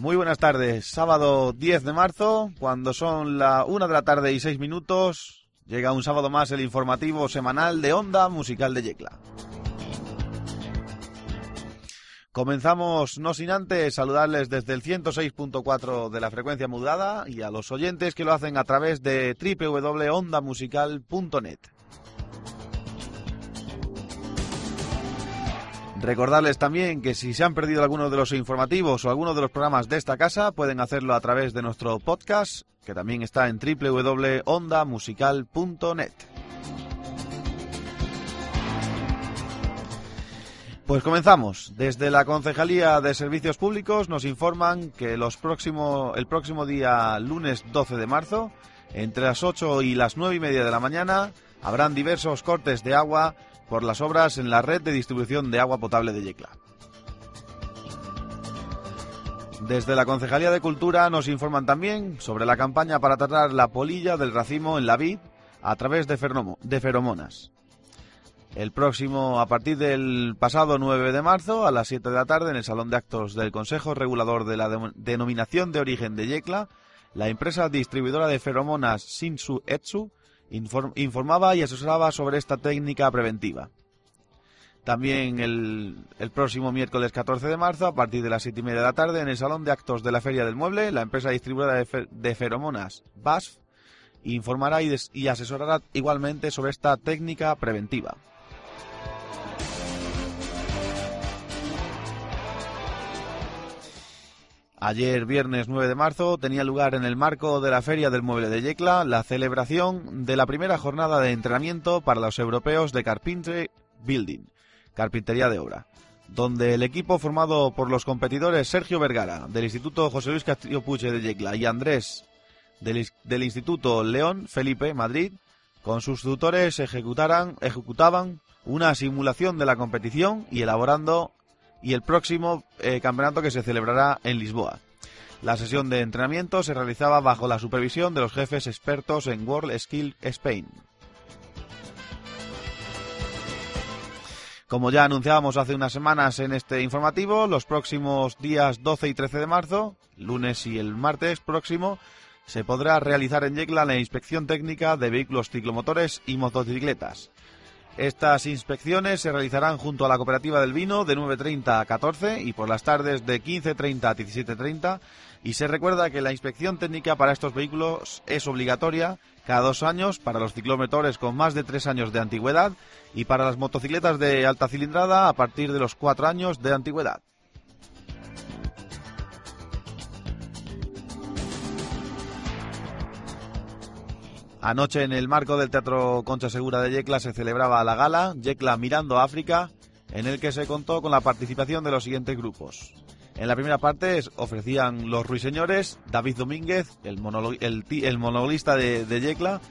Muy buenas tardes. Sábado 10 de marzo, cuando son la una de la tarde y seis minutos, Llega un sábado más el informativo semanal de Onda Musical de Yecla. Comenzamos no sin antes saludarles desde el 106.4 de la frecuencia mudada y a los oyentes que lo hacen a través de www.ondamusical.net. Recordarles también que si se han perdido algunos de los informativos o algunos de los programas de esta casa, pueden hacerlo a través de nuestro podcast, que también está en www.ondamusical.net. Pues comenzamos. Desde la Concejalía de Servicios Públicos nos informan que los próximo, el próximo día lunes 12 de marzo, entre las 8 y las 9 y media de la mañana, habrán diversos cortes de agua por las obras en la red de distribución de agua potable de Yecla. Desde la Concejalía de Cultura nos informan también sobre la campaña para tratar la polilla del racimo en la vid a través de, de feromonas. El próximo, a partir del pasado 9 de marzo, a las 7 de la tarde, en el Salón de Actos del Consejo Regulador de la Denominación de Origen de Yecla, la empresa distribuidora de feromonas Shinsu Etsu informaba y asesoraba sobre esta técnica preventiva. También el, próximo miércoles 14 de marzo, a partir de las 7 y media de la tarde, en el Salón de Actos de la Feria del Mueble, la empresa distribuidora de, feromonas BASF informará y, y asesorará igualmente sobre esta técnica preventiva. Ayer, viernes 9 de marzo, tenía lugar en el marco de la Feria del Mueble de Yecla la celebración de la primera jornada de entrenamiento para los europeos de Carpentry Building, carpintería de obra, donde el equipo formado por los competidores Sergio Vergara, del Instituto José Luis Castillo Puche de Yecla, y Andrés, del, del Instituto León Felipe, Madrid, con sus tutores ejecutaran, ejecutaban una simulación de la competición y elaborando y el próximo eh, campeonato que se celebrará en Lisboa. La sesión de entrenamiento se realizaba bajo la supervisión de los jefes expertos en World Skill Spain. Como ya anunciábamos hace unas semanas en este informativo, los próximos días 12 y 13 de marzo, lunes y el martes próximo, se podrá realizar en Yecla la inspección técnica de vehículos ciclomotores y motocicletas. Estas inspecciones se realizarán junto a la Cooperativa del Vino de 9.30 a 14 y por las tardes de 15.30 a 17.30 y se recuerda que la inspección técnica para estos vehículos es obligatoria cada dos años para los ciclómetros con más de tres años de antigüedad y para las motocicletas de alta cilindrada a partir de los cuatro años de antigüedad. Anoche en el marco del Teatro Concha Segura de Yecla se celebraba la gala Yecla Mirando África, en el que se contó con la participación de los siguientes grupos. En la primera parte ofrecían los ruiseñores, David Domínguez, el, de, de, Yecla,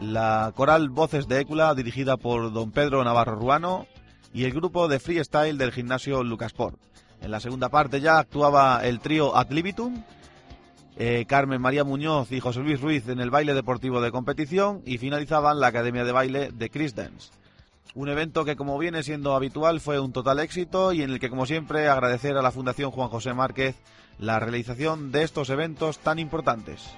la coral Voces de Écula, dirigida por don Pedro Navarro Ruano, y el grupo de freestyle del gimnasio Lucasport. En la segunda parte ya actuaba el trío Ad Libitum, eh, Carmen María Muñoz y José Luis Ruiz en el baile deportivo de competición y finalizaban la Academia de Baile de Chris Dance. Un evento que, como viene siendo habitual, fue un total éxito y en el que, como siempre, agradecer a la Fundación Juan José Márquez la realización de estos eventos tan importantes.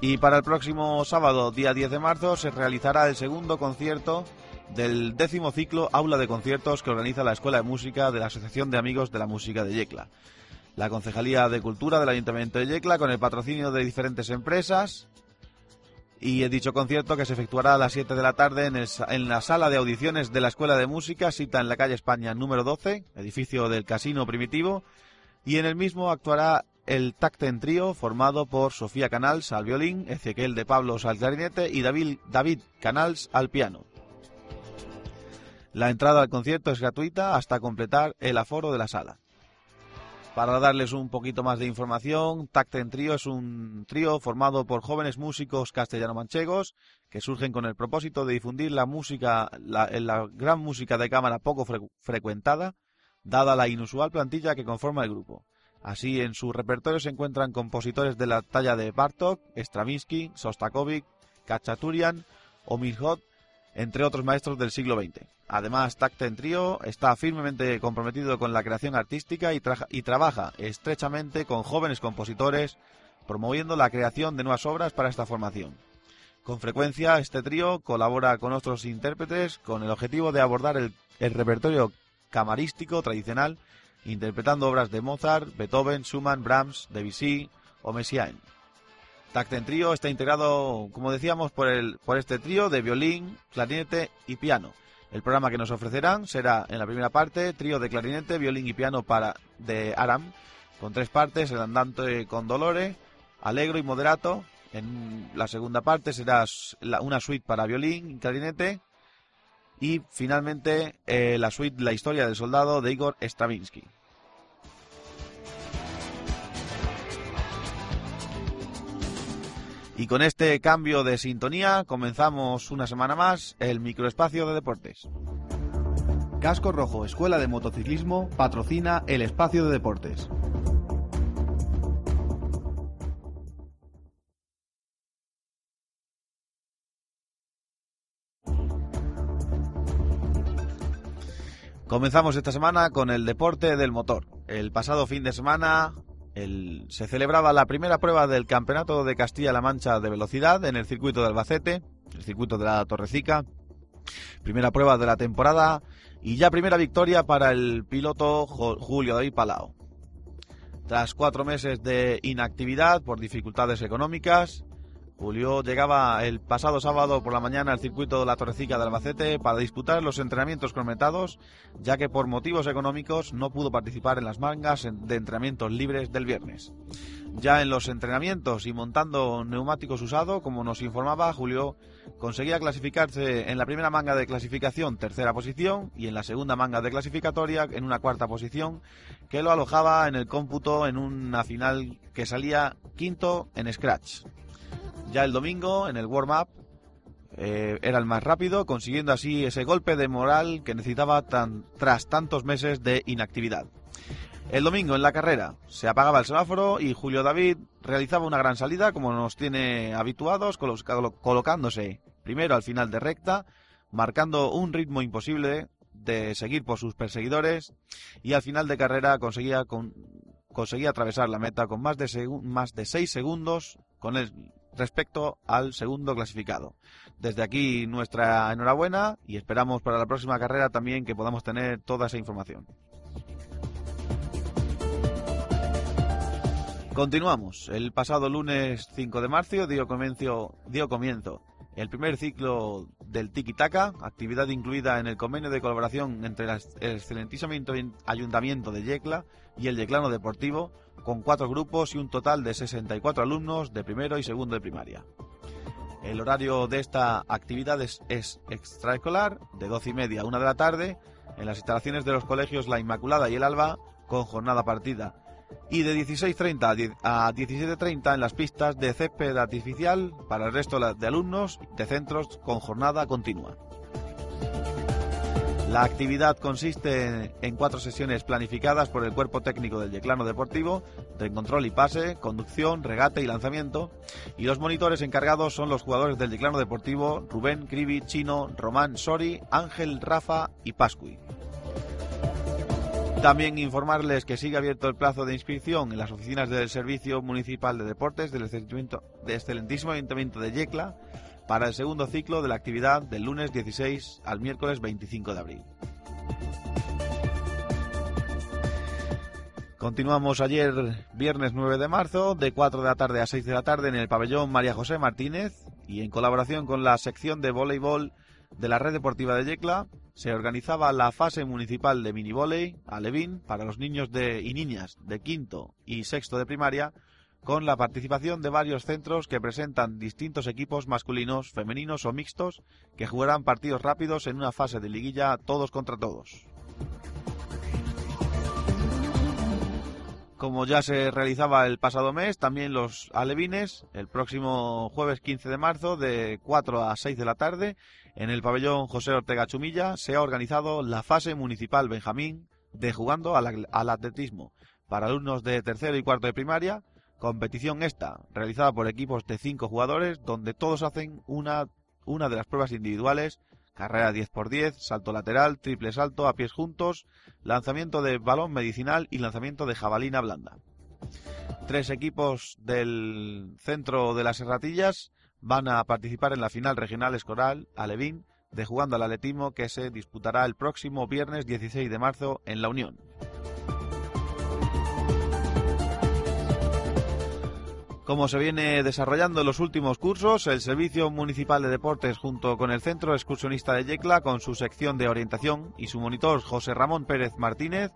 Y para el próximo sábado, día 10 de marzo, se realizará el segundo concierto del décimo ciclo Aula de Conciertos que organiza la Escuela de Música de la Asociación de Amigos de la Música de Yecla. La Concejalía de Cultura del Ayuntamiento de Yecla, con el patrocinio de diferentes empresas, y dicho concierto que se efectuará a las 7 de la tarde en, en, la sala de audiciones de la Escuela de Música, cita en la calle España número 12, edificio del Casino Primitivo, y en el mismo actuará el Tacten Trío, formado por Sofía Canals al violín, Ezequiel de Pablos al clarinete y David, David Canals al piano. La entrada al concierto es gratuita hasta completar el aforo de la sala. Para darles un poquito más de información, Tacten Trío es un trío formado por jóvenes músicos castellano-manchegos que surgen con el propósito de difundir la música, la, gran música de cámara poco frecuentada, dada la inusual plantilla que conforma el grupo. Así, en su repertorio se encuentran compositores de la talla de Bartok, Stravinsky, Sostakovich, Kachaturian o entre otros maestros del siglo XX. Además, Tacten Trio está firmemente comprometido con la creación artística y, y, trabaja estrechamente con jóvenes compositores, promoviendo la creación de nuevas obras para esta formación. Con frecuencia, este trío colabora con otros intérpretes con el objetivo de abordar el, el repertorio camarístico tradicional, interpretando obras de Mozart, Beethoven, Schumann, Brahms, Debussy o Messiaen. Tacten Trío está integrado, como decíamos, por, el, por este trío de violín, clarinete y piano. El programa que nos ofrecerán será en la primera parte trío de clarinete, violín y piano para de Aram, con tres partes, el andante con Dolore, alegro y moderato. En la segunda parte será una suite para violín y clarinete. Y finalmente eh, la suite La historia del soldado de Igor Stravinsky. Y con este cambio de sintonía comenzamos una semana más el microespacio de deportes. Casco Rojo, Escuela de Motociclismo, patrocina el espacio de deportes. Comenzamos esta semana con el deporte del motor. El pasado fin de semana se celebraba la primera prueba del Campeonato de Castilla-La Mancha de Velocidad en el circuito de Albacete, el circuito de la Torrecica. Primera prueba de la temporada y ya primera victoria para el piloto Julio David Palao. Tras cuatro meses de inactividad por dificultades económicas, Julio llegaba el pasado sábado por la mañana al circuito de la Torrecica de Albacete para disputar los entrenamientos crometados, ya que por motivos económicos no pudo participar en las mangas de entrenamientos libres del viernes. Ya en los entrenamientos y montando neumáticos usados, como nos informaba Julio, conseguía clasificarse en la primera manga de clasificación tercera posición y en la segunda manga de clasificatoria en una cuarta posición, que lo alojaba en el cómputo en una final que salía quinto en Scratch. Ya el domingo, en el warm-up, eh, era el más rápido, consiguiendo así ese golpe de moral que necesitaba tras tantos meses de inactividad. El domingo en la carrera se apagaba el semáforo y Julio David realizaba una gran salida como nos tiene habituados, colocándose primero al final de recta, marcando un ritmo imposible de seguir por sus perseguidores y al final de carrera conseguía, conseguía atravesar la meta con más de, más de 6 segundos con el respecto al segundo clasificado. Desde aquí nuestra enhorabuena y esperamos para la próxima carrera también que podamos tener toda esa información. Continuamos. El pasado lunes 5 de marzo dio comienzo, dio comienzo el primer ciclo del Tiki Taka, actividad incluida en el convenio de colaboración entre el excelentísimo Ayuntamiento de Yecla y el Yeclano Deportivo, con cuatro grupos y un total de 64 alumnos de primero y segundo de primaria. El horario de esta actividad es, extraescolar, de 12 y media a 1 de la tarde, en las instalaciones de los colegios La Inmaculada y el Alba, con jornada partida y de 16.30 a 17.30 en las pistas de césped artificial para el resto de alumnos de centros con jornada continua. La actividad consiste en cuatro sesiones planificadas por el cuerpo técnico del Yeclano Deportivo, de control y pase, conducción, regate y lanzamiento, y los monitores encargados son los jugadores del Yeclano Deportivo Rubén, Cribi, Chino, Román, Sori, Ángel, Rafa y Pascui. También informarles que sigue abierto el plazo de inscripción en las oficinas del Servicio Municipal de Deportes del excelentísimo Ayuntamiento de Yecla para el segundo ciclo de la actividad del lunes 16 al miércoles 25 de abril. Continuamos ayer, viernes 9 de marzo, de 4 de la tarde a 6 de la tarde en el pabellón María José Martínez y en colaboración con la sección de voleibol de la Red Deportiva de Yecla, se organizaba la fase municipal de mini a Alevín para los niños y niñas de quinto y sexto de primaria con la participación de varios centros que presentan distintos equipos masculinos, femeninos o mixtos que jugarán partidos rápidos en una fase de liguilla todos contra todos. Como ya se realizaba el pasado mes, también los alevines, el próximo jueves 15 de marzo, de 4 a 6 de la tarde, en el pabellón José Ortega Chumilla, se ha organizado la fase municipal Benjamín de jugando al, atletismo. Para alumnos de tercero y cuarto de primaria, competición esta, realizada por equipos de cinco jugadores, donde todos hacen una, una de las pruebas individuales carrera 10x10, salto lateral, triple salto a pies juntos, lanzamiento de balón medicinal y lanzamiento de jabalina blanda. Tres equipos del centro de las Serratillas van a participar en la final regional escolar Alevín de jugando al atletismo que se disputará el próximo viernes 16 de marzo en La Unión. Como se viene desarrollando en los últimos cursos, el Servicio Municipal de Deportes junto con el Centro Excursionista de Yecla con su sección de orientación y su monitor José Ramón Pérez Martínez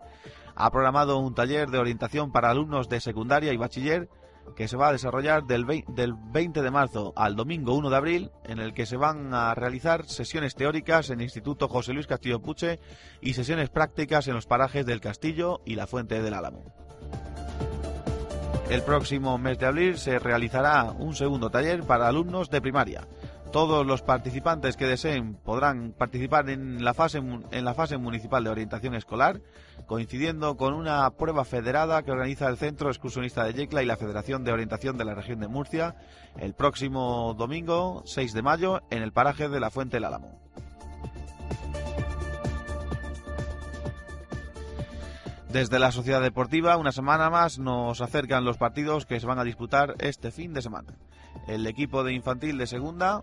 ha programado un taller de orientación para alumnos de secundaria y bachiller que se va a desarrollar del 20 de marzo al domingo 1 de abril, en el que se van a realizar sesiones teóricas en el Instituto José Luis Castillo Puche y sesiones prácticas en los parajes del Castillo y la Fuente del Álamo. El próximo mes de abril se realizará un segundo taller para alumnos de primaria. Todos los participantes que deseen podrán participar en la fase, en la fase municipal de orientación escolar, coincidiendo con una prueba federada que organiza el Centro Excursionista de Yecla y la Federación de Orientación de la Región de Murcia el próximo domingo 6 de mayo en el paraje de la Fuente del Álamo. Desde la Sociedad Deportiva, una semana más, nos acercan los partidos que se van a disputar este fin de semana. El equipo de infantil de segunda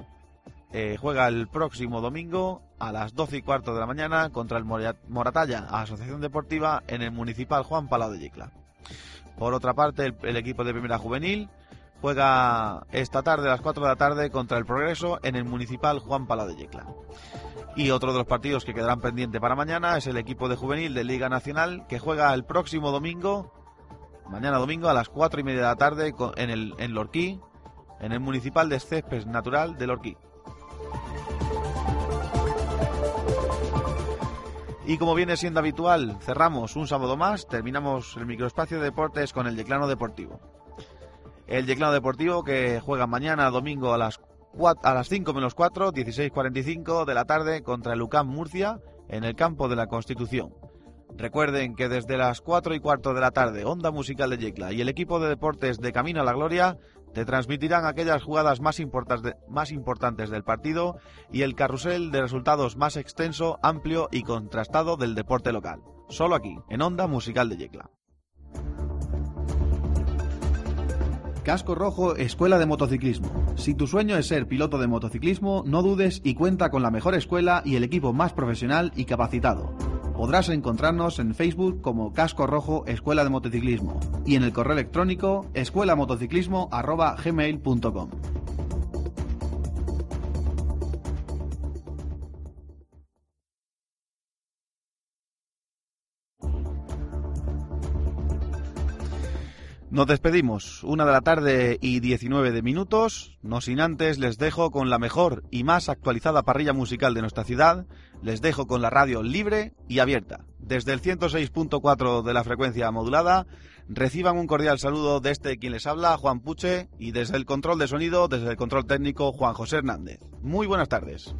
eh, juega el próximo domingo a las 12 y cuarto de la mañana contra el Moratalla Asociación Deportiva en el Municipal Juan Palau de Yecla. Por otra parte, el, equipo de primera juvenil juega esta tarde a las 4 de la tarde contra el Progreso en el Municipal Juan Palau de Yecla. Y otro de los partidos que quedarán pendiente para mañana es el equipo de juvenil de Liga Nacional que juega el próximo domingo, mañana domingo a las cuatro y media de la tarde en, el, Lorquí, en el municipal de Césped Natural de Lorquí. Y como viene siendo habitual, cerramos un sábado más, terminamos el microespacio de deportes con el Yeclano Deportivo. El Yeclano Deportivo que juega mañana domingo a las a las 5 menos 4, 16.45 de la tarde contra el UCAM Murcia en el campo de la Constitución. Recuerden que desde las 4 y cuarto de la tarde, Onda Musical de Yecla y el equipo de deportes de Camino a la Gloria te transmitirán aquellas jugadas más, más importantes del partido y el carrusel de resultados más extenso, amplio y contrastado del deporte local. Solo aquí, en Onda Musical de Yecla. Casco Rojo Escuela de Motociclismo. Si tu sueño es ser piloto de motociclismo, no dudes y cuenta con la mejor escuela y el equipo más profesional y capacitado. Podrás encontrarnos en Facebook como Casco Rojo Escuela de Motociclismo y en el correo electrónico escuelamotociclismo.gmail.com. Nos despedimos, una de la tarde y 19 de minutos. No sin antes les dejo con la mejor y más actualizada parrilla musical de nuestra ciudad. Les dejo con la radio libre y abierta. Desde el 106.4 de la frecuencia modulada, reciban un cordial saludo de este quien les habla, Juan Puche, y desde el control de sonido, desde el control técnico, Juan José Hernández. Muy buenas tardes.